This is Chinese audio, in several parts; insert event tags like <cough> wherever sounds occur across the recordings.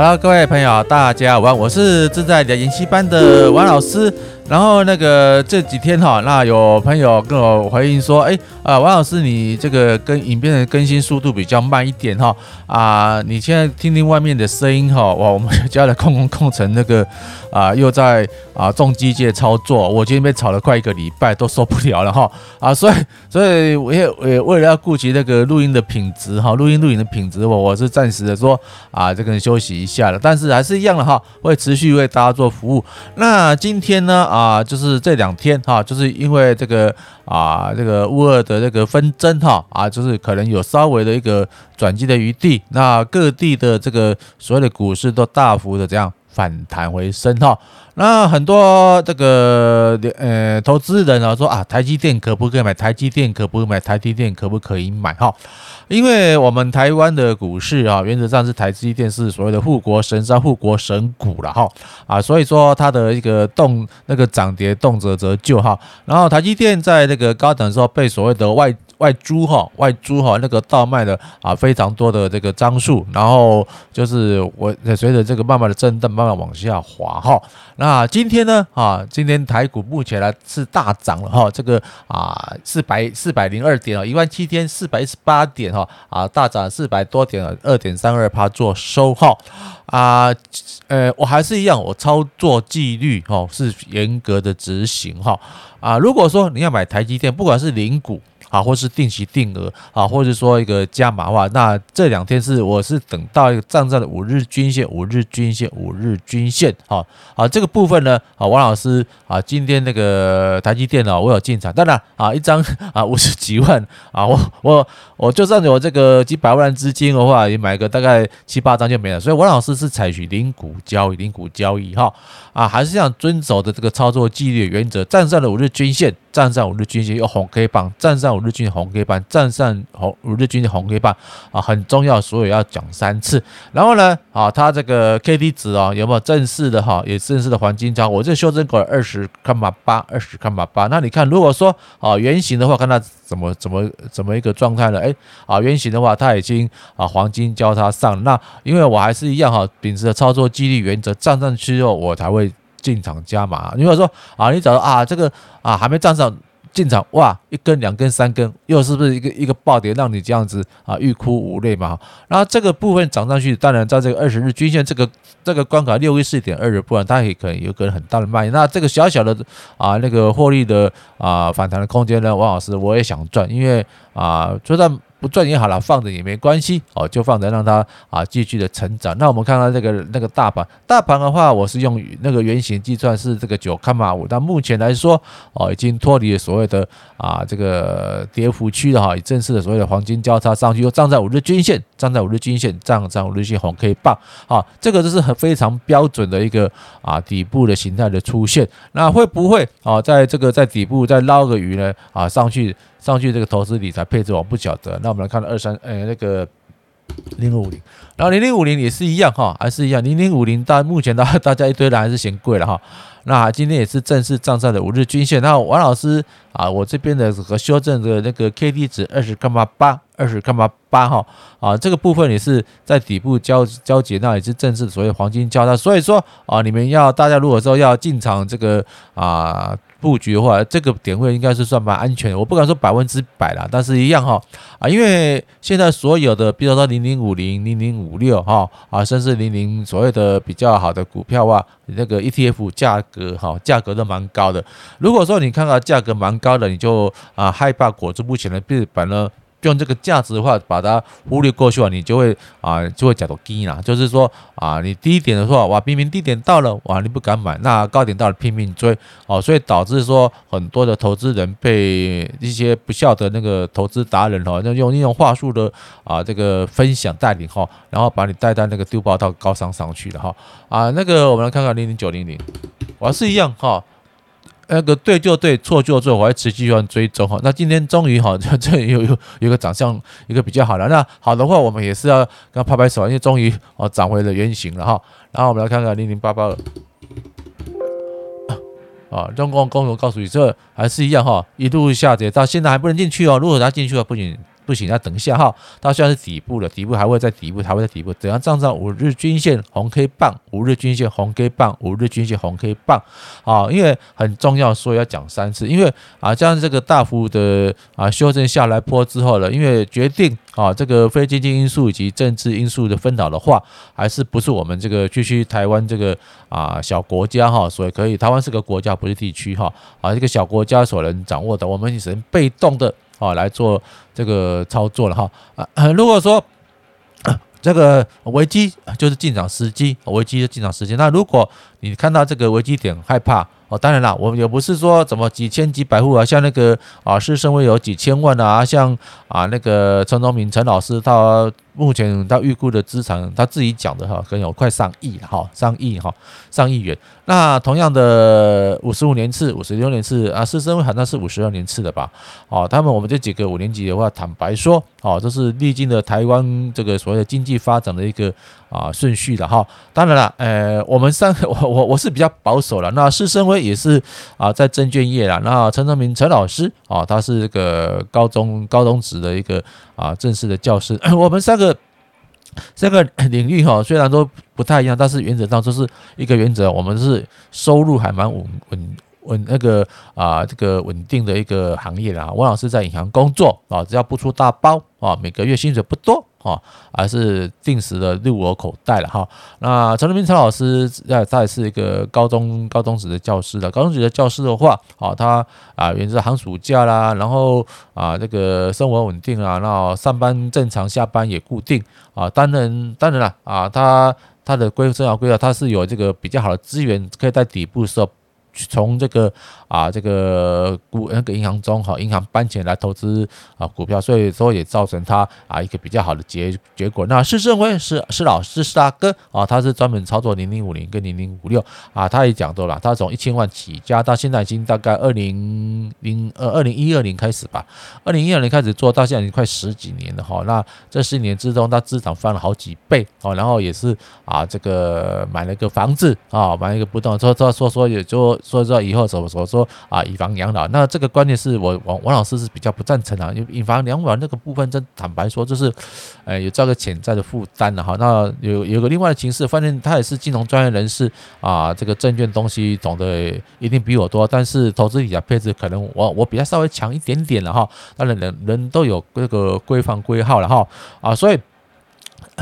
Hello，各位朋友，大家好，我是正在研习班的王老师。然后那个这几天哈，那有朋友跟我回应说，哎啊，王老师，你这个跟影片的更新速度比较慢一点哈啊，你现在听听外面的声音哈，哇，我们 <laughs> 家的空空空乘那个啊又在啊重机械操作，我今天被吵了快一个礼拜都受不了了哈啊，所以所以我也也为了要顾及那个录音的品质哈，录音录影的品质，我我是暂时的说啊，这个休息一下了，但是还是一样的哈，会持续为大家做服务。那今天呢。啊，就是这两天哈，就是因为这个啊，这个乌尔的这个纷争哈啊，就是可能有稍微的一个转机的余地，那各地的这个所有的股市都大幅的这样反弹回升哈。那很多这个呃投资人啊说啊，台积电可不可以买？台积电可不可以买？台积电可不可以买？哈，因为我们台湾的股市啊，原则上是台积电是所谓的护国神山、护国神股了哈啊，所以说它的一个动那个涨跌动辄则就哈。然后台积电在那个高等的时候被所谓的外外租哈外租哈那个倒卖的啊非常多的这个张数，然后就是我随着这个慢慢的震荡，慢慢往下滑哈。那今天呢啊，今天台股目前来是大涨了哈，这个啊四百四百零二点啊，一万七千四百一十八点哈啊大涨四百多点，二点三二趴做收哈啊呃我还是一样，我操作纪律哈是严格的执行哈啊，如果说你要买台积电，不管是零股。啊，或是定期定额啊，或者说一个加码的话，那这两天是我是等到一个站上的五日均线，五日均线，五日均线，好，啊，这个部分呢，啊，王老师啊，今天那个台积电呢，我有进场，当然啊，一张啊五十几万啊，我我我就算有这个几百万资金的话，也买个大概七八张就没了，所以王老师是采取零股交易，零股交易哈，啊，还是想遵守的这个操作纪律原则，站上了五日均线。站上五日均线有红 K 棒，站上五日均线红 K 棒，站上红五日均线红 K 棒啊，很重要，所以要讲三次。然后呢，啊，它这个 K D 值啊，有没有正式的哈？也正式的黄金交，我这修正过二十看码八，二十看码八。那你看，如果说啊圆形的话，看它怎么怎么怎么一个状态了？哎，啊圆形的话，它已经啊黄金交叉上。那因为我还是一样哈，秉持的操作纪律原则，站上去之后我才会。进场加码，如果说啊，你找到啊这个啊还没站上进场，哇，一根两根三根，又是不是一个一个暴跌，让你这样子啊欲哭无泪嘛？然后这个部分涨上去，当然在这个二十日均线这个这个关卡六一四点二的不然，它也可能有个很大的卖。那这个小小的啊那个获利的啊反弹的空间呢，王老师我也想赚，因为啊就算。不赚也好了，放着也没关系哦，就放着让它啊继续的成长。那我们看看这个那个大盘，大盘的话，我是用那个圆形计算是这个九看码五，但目前来说哦，已经脱离了所谓的啊这个跌幅区了哈，以正式的所谓的黄金交叉上去，又站在五日均线，站在五日均线，站上五日线红 K 棒，好，这个就是很非常标准的一个啊底部的形态的出现。那会不会啊在这个在底部再捞个鱼呢？啊上去？上去这个投资理财配置我不晓得，那我们来看二三，呃，那个零零五零，然后零零五零也是一样哈，还是一样，零零五零到目前大 <laughs> 大家一堆人还是嫌贵了哈。那今天也是正式站上的五日均线，那王老师啊，我这边的和修正的那个 K D 值二十干嘛八，二十干嘛八哈。啊，这个部分也是在底部交交接，那也是正式所谓黄金交叉，所以说啊，你们要大家如果说要进场这个啊。布局的话，这个点位应该是算蛮安全的。我不敢说百分之百啦，但是一样哈啊，因为现在所有的，比如说零零五零、零零五六哈啊，甚至零零所谓的比较好的股票啊，那个 ETF 价格哈，价格都蛮高的。如果说你看到价格蛮高的，你就啊害怕裹足不前的日本呢。用这个价值的话，把它忽略过去啊，你就会啊，就会讲到低啦。就是说啊，你低点的话，哇，明明低点到了，哇，你不敢买；那高点到了，拼命追，哦，所以导致说很多的投资人被一些不肖的那个投资达人哈，就用那种话术的啊，这个分享带领哈，然后把你带到那个丢包到高山上去了哈。啊，那个我们来看看零零九零零，我是一样哈。那个对就对，错就错，我还持续要追踪哈。那今天终于哈，这这有有有个长相一个比较好了。那好的话，我们也是要跟他拍拍手，因为终于哦涨回了原形了哈。然后我们来看看零零八八的啊，中公公我告诉你，这还是一样哈，一度下跌到现在还不能进去哦。如果他进去了，不仅不行，那等一下哈，它现在是底部了，底部还会在底部，还会在底部，怎样站上五日均线红 K 棒，五日均线红 K 棒，五日均线红 K 棒啊，因为很重要，所以要讲三次，因为啊，这样这个大幅的啊修正下来坡之后了，因为决定啊这个非经济因素以及政治因素的分导的话，还是不是我们这个区区台湾这个啊小国家哈，所以可以，台湾是个国家，不是地区哈啊，这个小国家所能掌握的，我们只能被动的。啊，来做这个操作了哈啊！<coughs> 如果说这个危机就是进场时机，危机的进场时机，那如果你看到这个危机点害怕哦，当然了，我们也不是说怎么几千几百户啊，像那个啊，施升辉有几千万啊，像啊那个陈忠明陈老师他。目前他预估的资产，他自己讲的哈，可能有快上亿哈，上亿哈，上亿元。那同样的五十五年次、五十六年次啊，施升辉好像是五十二年次的吧？哦，他们我们这几个五年级的话，坦白说，哦，这是历经了台湾这个所谓的经济发展的一个啊顺序的哈。当然了，呃，我们三个，<laughs> 我我我是比较保守了。那施升辉也是啊，在证券业了。那陈宗明陈老师啊，他是这个高中高中职的一个啊正式的教师。<coughs> 我们三个。这个领域哈，虽然说不太一样，但是原则上就是一个原则，我们是收入还蛮稳稳稳那个啊，这个稳定的一个行业啦。我老师在银行工作啊，只要不出大包啊，每个月薪水不多。啊，还是定时的入我口袋了哈。那陈德明陈老师，那，他也是一个高中高中职的教师的。高中职的教师的话，啊，他啊，原是寒暑假啦，然后啊，这个生活稳定啊，然后上班正常，下班也固定啊。当然，当然了啊，他他的规生涯规划，他是有这个比较好的资源，可以在底部的时候。从这个啊，这个股那个银行中哈，银行搬钱来投资啊股票，所以说也造成他啊一个比较好的结结果。那施升辉是是老师是大哥啊，他是专门操作零零五零跟零零五六啊，他也讲到了，他从一千万起家到现在已经大概二零零呃二零一二年开始吧，二零一二年开始做到现在已经快十几年了哈。那这十年之中，他资产翻了好几倍哦，然后也是啊这个买了一个房子啊，买了一个不动，说说说说也就。说知道以后怎么说说啊，以房养老，那这个观念是我王王老师是比较不赞成的，因为以房养老那个部分，真坦白说就是，呃，有这个潜在的负担了哈。那有有个另外的形式，反正他也是金融专业人士啊，这个证券东西懂得一定比我多，但是投资理财配置可能我我比他稍微强一点点了哈。当然人人都有这个规范规号了哈啊，所以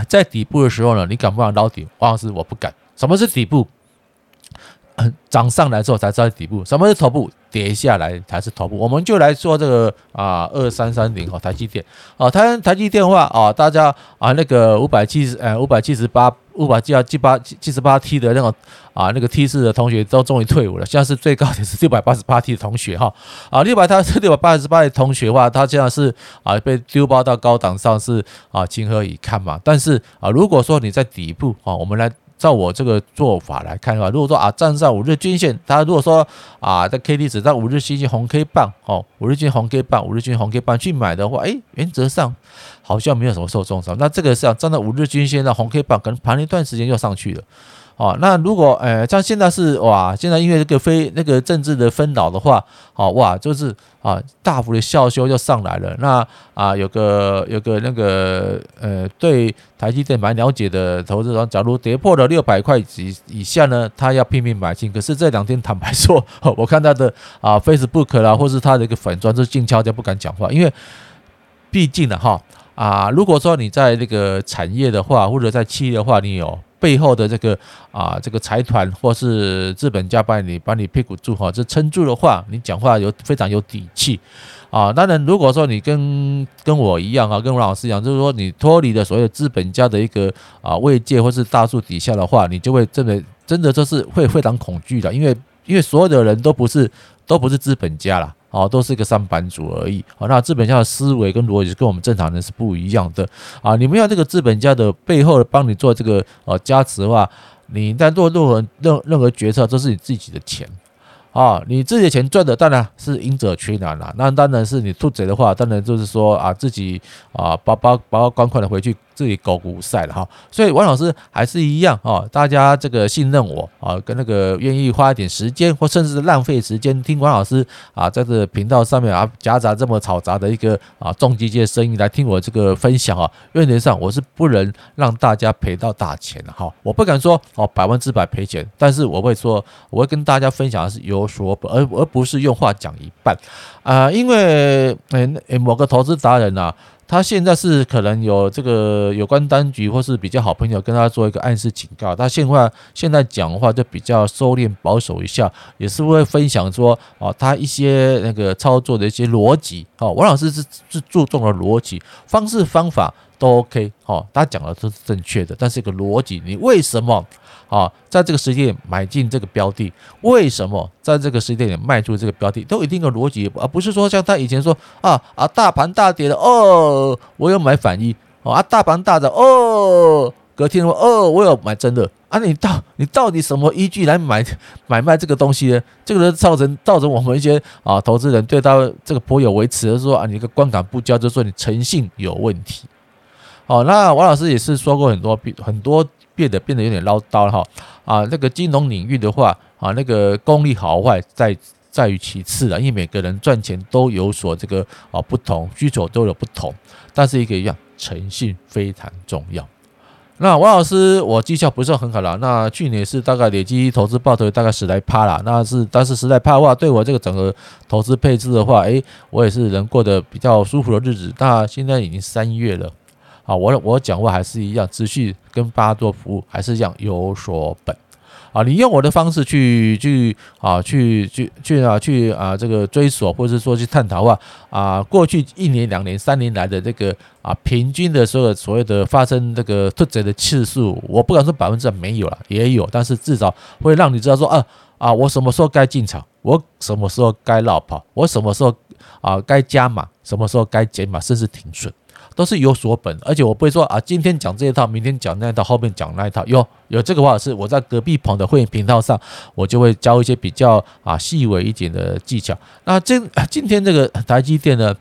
在底部的时候呢，你敢不敢捞底？王老师我不敢。什么是底部？涨上来之后才知道底部，什么是头部？跌下来才是头部。我们就来说这个啊，二三三零哈，台积电啊，台台积电话啊，大家啊那个五百七十呃五百七十八五百七七八七十八 T 的那种啊那个 T 四的同学都终于退伍了，现在是最高点是六百八十八 T 的同学哈啊六百他是六百八十八的同学的话，他现在是啊被丢包到高档上是啊情何以堪嘛？但是啊如果说你在底部啊，我们来。照我这个做法来看的话，如果说啊站在五日均线，它如果说啊在 K D 值在五日均线红 K 棒哦，五日均红 K 棒，五日均红 K 棒去买的话，哎，原则上好像没有什么受重伤。那这个是要站在五日均线的红 K 棒，可能盘一段时间又上去了。哦，那如果呃，像现在是哇，现在因为这个非那个政治的分导的话，哦哇，就是啊大幅的下修又上来了。那啊有个有个那个呃，对台积电蛮了解的投资人，假如跌破了六百块以以下呢，他要拼命买进。可是这两天坦白说，<laughs> 我看他的啊 Facebook 啦，或是他的一个粉专，是静悄悄不敢讲话，因为毕竟呢哈啊，如果说你在那个产业的话，或者在企业的话，你有。背后的这个啊，这个财团或是资本家帮你把你屁股住好，这撑住的话，你讲话有非常有底气啊。当然，如果说你跟跟我一样啊，跟王老师一样，就是说你脱离了所有资本家的一个啊位阶或是大树底下的话，你就会真的真的就是会非常恐惧的，因为因为所有的人都不是都不是资本家啦。哦，都是一个三板主而已。哦，那资本家的思维跟逻辑跟我们正常人是不一样的啊！你们要这个资本家的背后帮你做这个呃加持的话，你在做任何任任何决策都是你自己的钱啊！你自己的钱赚的当然是赢者全拿了。那当然是你兔贼的话，当然就是说啊自己啊把把把款款的回去自己狗股赛了哈，所以王老师还是一样啊，大家这个信任我啊，跟那个愿意花一点时间或甚至是浪费时间听王老师啊，在这频道上面啊夹杂这么嘈杂的一个啊重机械声音来听我这个分享啊，原则上我是不能让大家赔到大钱的哈，我不敢说哦百分之百赔钱，但是我会说我会跟大家分享的是有说，而而不是用话讲一半啊，因为诶某个投资达人呐。他现在是可能有这个有关当局或是比较好朋友跟他做一个暗示警告，他现在现在讲话就比较收敛保守一下，也是会分享说哦，他一些那个操作的一些逻辑哦，王老师是是注重了逻辑方式方法都 OK 哦，他讲的都是正确的，但是一个逻辑，你为什么？啊，在这个时间点买进这个标的，为什么在这个时间点卖出这个标的，都一定有逻辑，而不是说像他以前说啊啊，大盘大跌了哦，我有买反一啊，大盘大涨哦，隔天说哦，我有买真的啊，你到你到底什么依据来买买卖这个东西呢？这个造成造成我们一些啊投资人对他这个颇有微词的说啊，你这个观感不佳，就说你诚信有问题。好，那王老师也是说过很多很多。变得变得有点唠叨了哈啊，那个金融领域的话啊，那个功力好坏在在于其次了，因为每个人赚钱都有所这个啊不同，需求都有不同，但是一个一样，诚信非常重要。那王老师，我绩效不是很好了，那去年是大概累计投资报酬大概十来趴了，那是但是十来趴的话，对我这个整个投资配置的话，诶，我也是能过得比较舒服的日子。那现在已经三月了。啊，我我讲话还是一样，持续跟大家做服务，还是一样有所本。啊，你用我的方式去去啊，去去去啊，去啊，这个追索或者是说去探讨的话啊，过去一年、两年、三年来的这个啊，平均的所有所谓的发生这个突袭的次数，我不敢说百分之百没有了，也有，但是至少会让你知道说啊啊，我什么时候该进场，我什么时候该落跑，我什么时候啊该加码，什么时候该减码，甚至停损。都是有所本，而且我不会说啊，今天讲这一套，明天讲那一套，后面讲那一套。有有这个话是我在隔壁棚的会员频道上，我就会教一些比较啊细微一点的技巧。那今 <coughs> 今天这个台积电呢，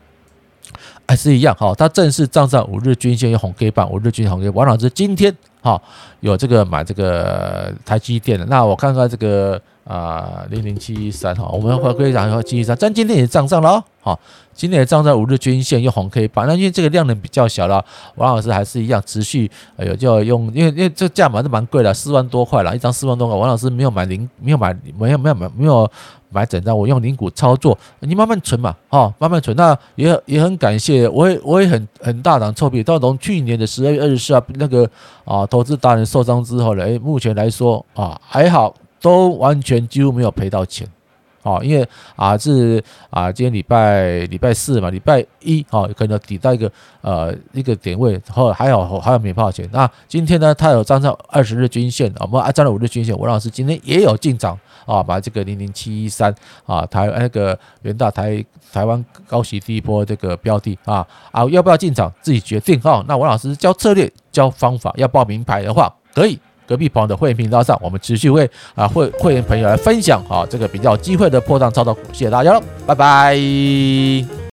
还是一样哈，它正式站上五日均线，有红 K 棒，五日均线红 K。王老师今天哈有这个买这个台积电的，那我看看这个。啊，零零七一三哈，我们回归讲一下七一三，但今天也站上了哦，好，今天也站在五日均线用红 K 棒，那因为这个量能比较小了，王老师还是一样持续，哎呦，就用，因为因为这价码是蛮贵的，四万多块了，一张四万多块，王老师没有买零，没有买，没有没有买，没有买整张，我用零股操作，你慢慢存嘛，哦，慢慢存，那也也很感谢，我也我也很很大胆臭屁，到从去年的十二月二十四号那个啊投资达人受伤之后呢，哎，目前来说啊还好。都完全几乎没有赔到钱，哦，因为啊是啊，今天礼拜礼拜四嘛，礼拜一哦，可能抵到一个呃一个点位，后还好还有没赔到钱。那今天呢，它有站上二十日均线，我们啊站了五日均线。王老师今天也有进场啊，把这个零零七一三啊台那个元大台台湾高息第一波这个标的啊啊要不要进场自己决定哈。那王老师教策略教方法，要报名牌的话可以。隔壁朋友的会员频道上，我们持续为啊会会员朋友来分享啊这个比较机会的破绽操作，谢谢大家喽，拜拜。